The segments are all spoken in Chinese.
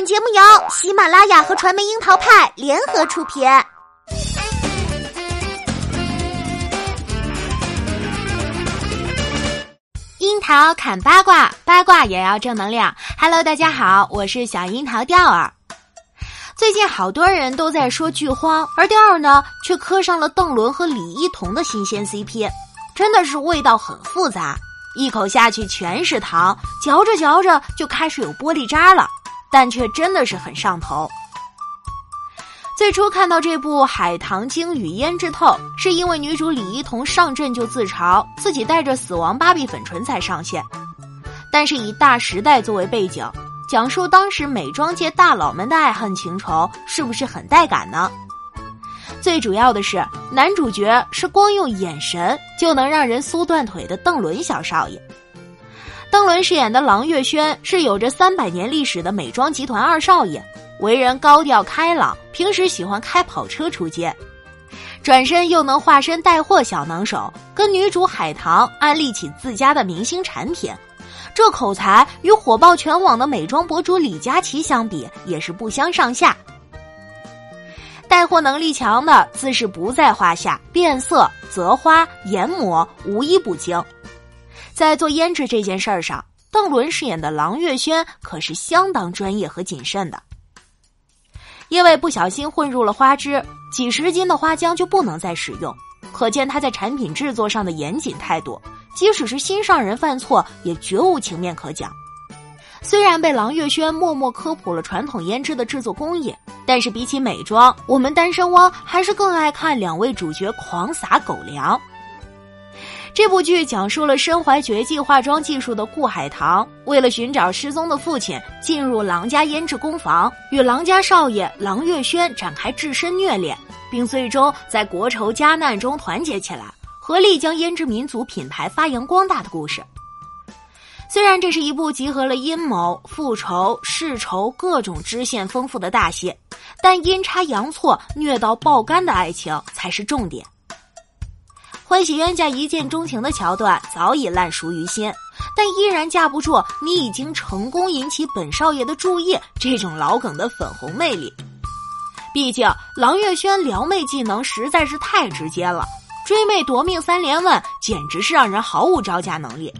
本节目由喜马拉雅和传媒樱桃派联合出品。樱桃砍八卦，八卦也要正能量。Hello，大家好，我是小樱桃调儿。最近好多人都在说剧荒，而调儿呢却磕上了邓伦和李一桐的新鲜 CP，真的是味道很复杂，一口下去全是糖，嚼着嚼着就开始有玻璃渣了。但却真的是很上头。最初看到这部《海棠经与胭脂透》，是因为女主李一桐上阵就自嘲自己带着死亡芭比粉唇才上线，但是以大时代作为背景，讲述当时美妆界大佬们的爱恨情仇，是不是很带感呢？最主要的是，男主角是光用眼神就能让人酥断腿的邓伦小少爷。邓伦饰演的郎月轩是有着三百年历史的美妆集团二少爷，为人高调开朗，平时喜欢开跑车出街，转身又能化身带货小能手，跟女主海棠安利起自家的明星产品，这口才与火爆全网的美妆博主李佳琦相比也是不相上下。带货能力强的自是不在话下，变色、择花、研磨无一不精。在做胭脂这件事儿上，邓伦饰演的郎月轩可是相当专业和谨慎的。因为不小心混入了花枝，几十斤的花浆就不能再使用，可见他在产品制作上的严谨态度。即使是心上人犯错，也绝无情面可讲。虽然被郎月轩默默科普了传统胭脂的制作工艺，但是比起美妆，我们单身汪还是更爱看两位主角狂撒狗粮。这部剧讲述了身怀绝技化妆技术的顾海棠，为了寻找失踪的父亲，进入郎家胭脂工坊，与郎家少爷郎月轩展开至深虐恋，并最终在国仇家难中团结起来，合力将胭脂民族品牌发扬光大的故事。虽然这是一部集合了阴谋、复仇、世仇各种支线丰富的大戏，但阴差阳错、虐到爆肝的爱情才是重点。欢喜冤家一见钟情的桥段早已烂熟于心，但依然架不住你已经成功引起本少爷的注意这种老梗的粉红魅力。毕竟郎月轩撩妹技能实在是太直接了，追妹夺命三连问简直是让人毫无招架能力。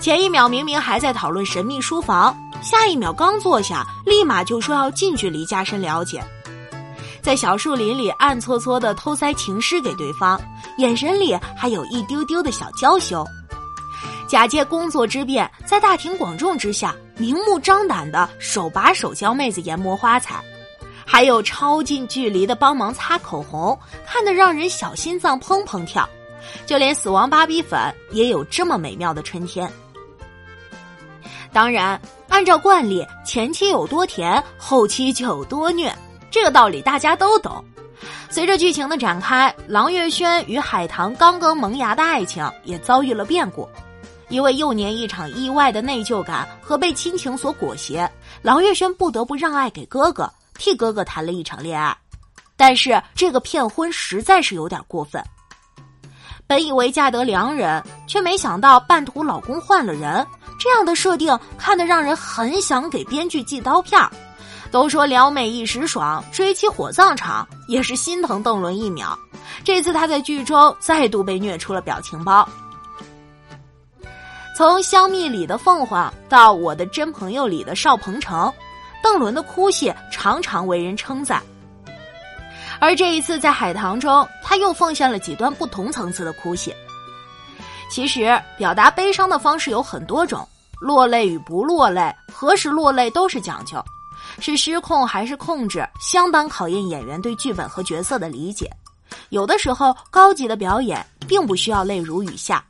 前一秒明明还在讨论神秘书房，下一秒刚坐下，立马就说要近距离加深了解。在小树林里暗搓搓的偷塞情诗给对方，眼神里还有一丢丢的小娇羞，假借工作之便，在大庭广众之下明目张胆的手把手教妹子研磨花彩，还有超近距离的帮忙擦口红，看得让人小心脏砰砰跳。就连死亡芭比粉也有这么美妙的春天。当然，按照惯例，前期有多甜，后期就有多虐。这个道理大家都懂。随着剧情的展开，郎月轩与海棠刚刚萌芽的爱情也遭遇了变故。因为幼年一场意外的内疚感和被亲情所裹挟，郎月轩不得不让爱给哥哥，替哥哥谈了一场恋爱。但是这个骗婚实在是有点过分。本以为嫁得良人，却没想到半途老公换了人，这样的设定看得让人很想给编剧寄刀片儿。都说撩妹一时爽，追妻火葬场，也是心疼邓伦一秒。这次他在剧中再度被虐出了表情包。从香蜜里的凤凰到我的真朋友里的邵鹏程，邓伦的哭戏常常为人称赞。而这一次在海棠中，他又奉献了几段不同层次的哭戏。其实表达悲伤的方式有很多种，落泪与不落泪，何时落泪都是讲究。是失控还是控制，相当考验演员对剧本和角色的理解。有的时候，高级的表演并不需要泪如雨下。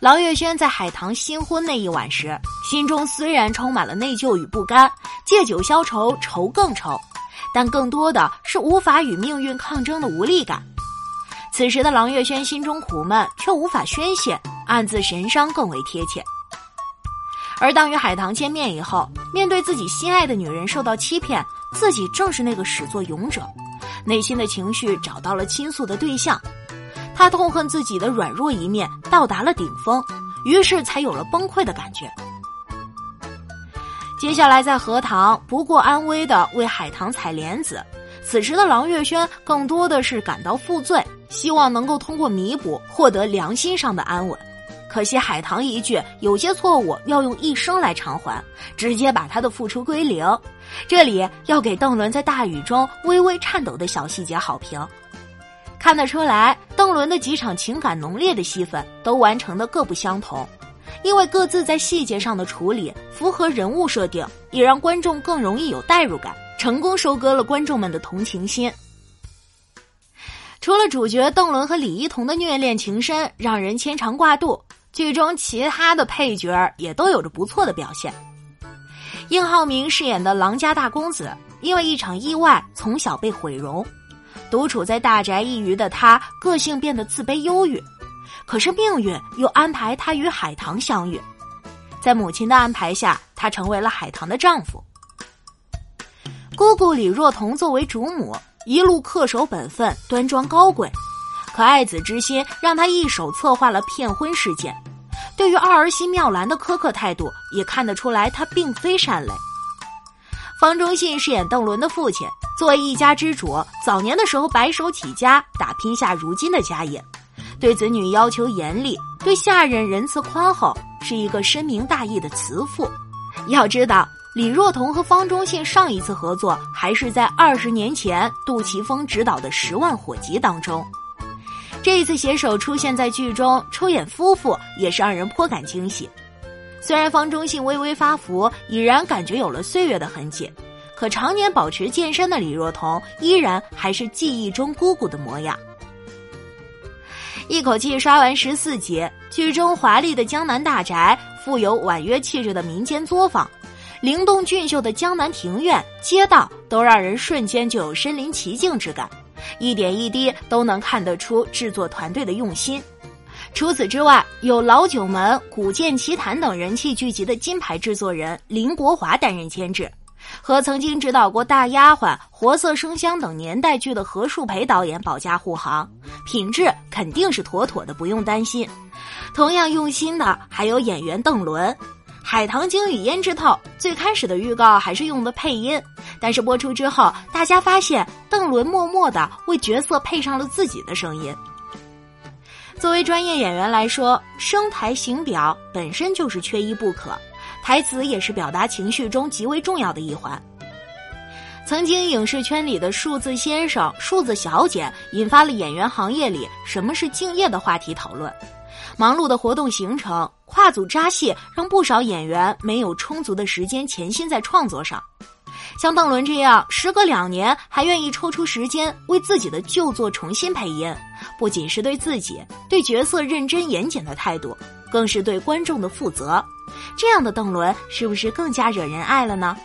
郎月轩在海棠新婚那一晚时，心中虽然充满了内疚与不甘，借酒消愁，愁更愁，但更多的是无法与命运抗争的无力感。此时的郎月轩心中苦闷，却无法宣泄，暗自神伤更为贴切。而当与海棠见面以后，面对自己心爱的女人受到欺骗，自己正是那个始作俑者，内心的情绪找到了倾诉的对象，他痛恨自己的软弱一面到达了顶峰，于是才有了崩溃的感觉。接下来在荷塘不过安危的为海棠采莲子，此时的郎月轩更多的是感到负罪，希望能够通过弥补获得良心上的安稳。可惜海棠一句有些错误要用一生来偿还，直接把他的付出归零。这里要给邓伦在大雨中微微颤抖的小细节好评。看得出来，邓伦的几场情感浓烈的戏份都完成的各不相同，因为各自在细节上的处理符合人物设定，也让观众更容易有代入感，成功收割了观众们的同情心。除了主角邓伦和李一桐的虐恋情深让人牵肠挂肚。剧中其他的配角也都有着不错的表现。应浩明饰演的郎家大公子，因为一场意外从小被毁容，独处在大宅一隅的他，个性变得自卑忧郁。可是命运又安排他与海棠相遇，在母亲的安排下，他成为了海棠的丈夫。姑姑李若彤作为主母，一路恪守本分，端庄高贵。可爱子之心让他一手策划了骗婚事件，对于二儿媳妙兰的苛刻态度也看得出来，他并非善类。方中信饰演邓伦的父亲，作为一家之主，早年的时候白手起家，打拼下如今的家业，对子女要求严厉，对下人仁慈宽厚，是一个深明大义的慈父。要知道，李若彤和方中信上一次合作还是在二十年前杜琪峰执导的《十万火急》当中。这一次携手出现在剧中出演夫妇，也是让人颇感惊喜。虽然方中信微微发福，已然感觉有了岁月的痕迹，可常年保持健身的李若彤，依然还是记忆中姑姑的模样。一口气刷完十四集，剧中华丽的江南大宅，富有婉约气质的民间作坊，灵动俊秀的江南庭院、街道，都让人瞬间就有身临其境之感。一点一滴都能看得出制作团队的用心。除此之外，有《老九门》《古剑奇谭》等人气剧集的金牌制作人林国华担任监制，和曾经指导过《大丫鬟》《活色生香》等年代剧的何树培导演保驾护航，品质肯定是妥妥的，不用担心。同样用心的还有演员邓伦。《海棠经》与胭脂透最开始的预告还是用的配音，但是播出之后，大家发现邓伦默默的为角色配上了自己的声音。作为专业演员来说，声台形表本身就是缺一不可，台词也是表达情绪中极为重要的一环。曾经影视圈里的数字先生、数字小姐，引发了演员行业里什么是敬业的话题讨论。忙碌的活动行程。跨组扎戏，让不少演员没有充足的时间潜心在创作上。像邓伦这样，时隔两年还愿意抽出时间为自己的旧作重新配音，不仅是对自己、对角色认真严谨的态度，更是对观众的负责。这样的邓伦，是不是更加惹人爱了呢？